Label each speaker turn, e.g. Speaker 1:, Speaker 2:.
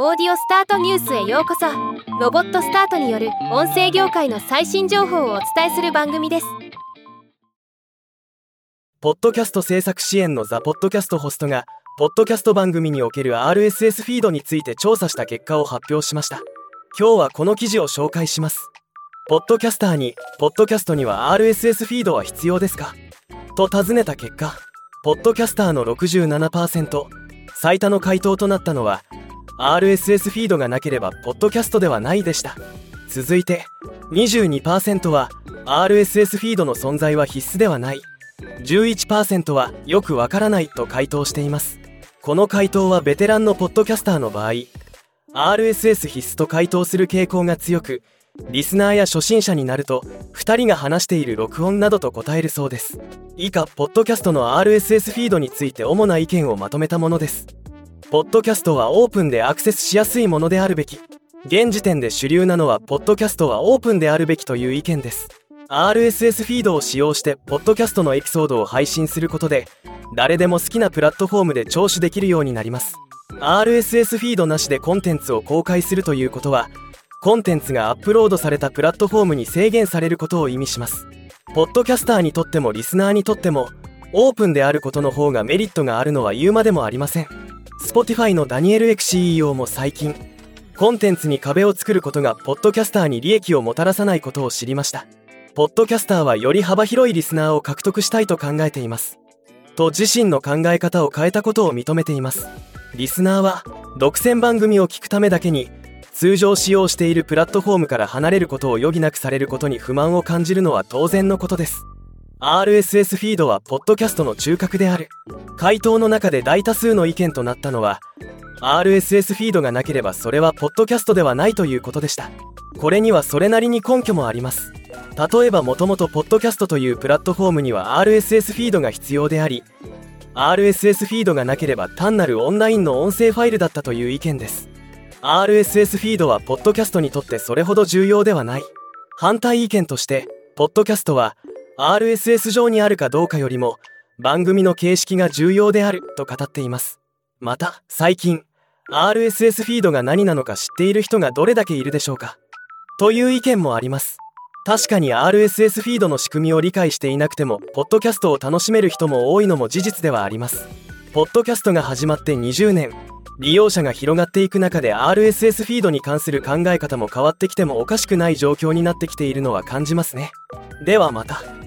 Speaker 1: オーディオスタートニュースへようこそ。ロボットスタートによる音声業界の最新情報をお伝えする番組です。
Speaker 2: ポッドキャスト制作支援のザ・ポッドキャストホストがポッドキャスト番組における RSS フィードについて調査した結果を発表しました。今日はこの記事を紹介します。ポッドキャスターにポッドキャストには RSS フィードは必要ですか？と尋ねた結果ポッドキャスターの67%最多の回答となったのは RSS フィードがなければポッドキャストではないでした。続いて22%は RSS フィードの存在は必須ではない。11%はよくわからないと回答しています。この回答はベテランのポッドキャスターの場合 RSS 必須と回答する傾向が強くリスナーや初心者になると2人が話している録音などと答えるそうです。以下ポッドキャストの RSS フィードについて主な意見をまとめたものです。ポッドキャストはオープンでアクセスしやすいものであるべき。現時点で主流なのはポッドキャストはオープンであるべきという意見です。RSS フィードを使用してポッドキャストのエピソードを配信することで誰でも好きなプラットフォームで聴取できるようになります。RSS フィードなしでコンテンツを公開するということはコンテンツがアップロードされたプラットフォームに制限されることを意味します。ポッドキャスターにとってもリスナーにとってもオープンであることの方がメリットがあるのは言うまでもありません。Spotify のダニエル・エク CEO も最近コンテンツに壁を作ることがポッドキャスターに利益をもたらさないことを知りました。ポッドキャスターはより幅広いリスナーを獲得したいと考えています。と自身の考え方を変えたことを認めています。リスナーは独占番組を聞くためだけに通常使用しているプラットフォームから離れることを余儀なくされることに不満を感じるのは当然のことです。RSS フィードはポッドキャストの中核である。回答の中で大多数の意見となったのは RSS フィードがなければそれはポッドキャストではないということでした。これにはそれなりに根拠もあります。例えばもともとポッドキャストというプラットフォームには RSS フィードが必要であり RSS フィードがなければ単なるオンラインの音声ファイルだったという意見です。RSS フィードはポッドキャストにとってそれほど重要ではない。反対意見としてポッドキャストは RSS 上にあるかどうかよりも番組の形式が重要であると語っています。また最近 RSS フィードが何なのか知っている人がどれだけいるでしょうか。という意見もあります。確かに RSS フィードの仕組みを理解していなくてもポッドキャストを楽しめる人も多いのも事実ではあります。ポッドキャストが始まって20年。利用者が広がっていく中で RSS フィードに関する考え方も変わってきてもおかしくない状況になってきているのは感じますね。ではまた。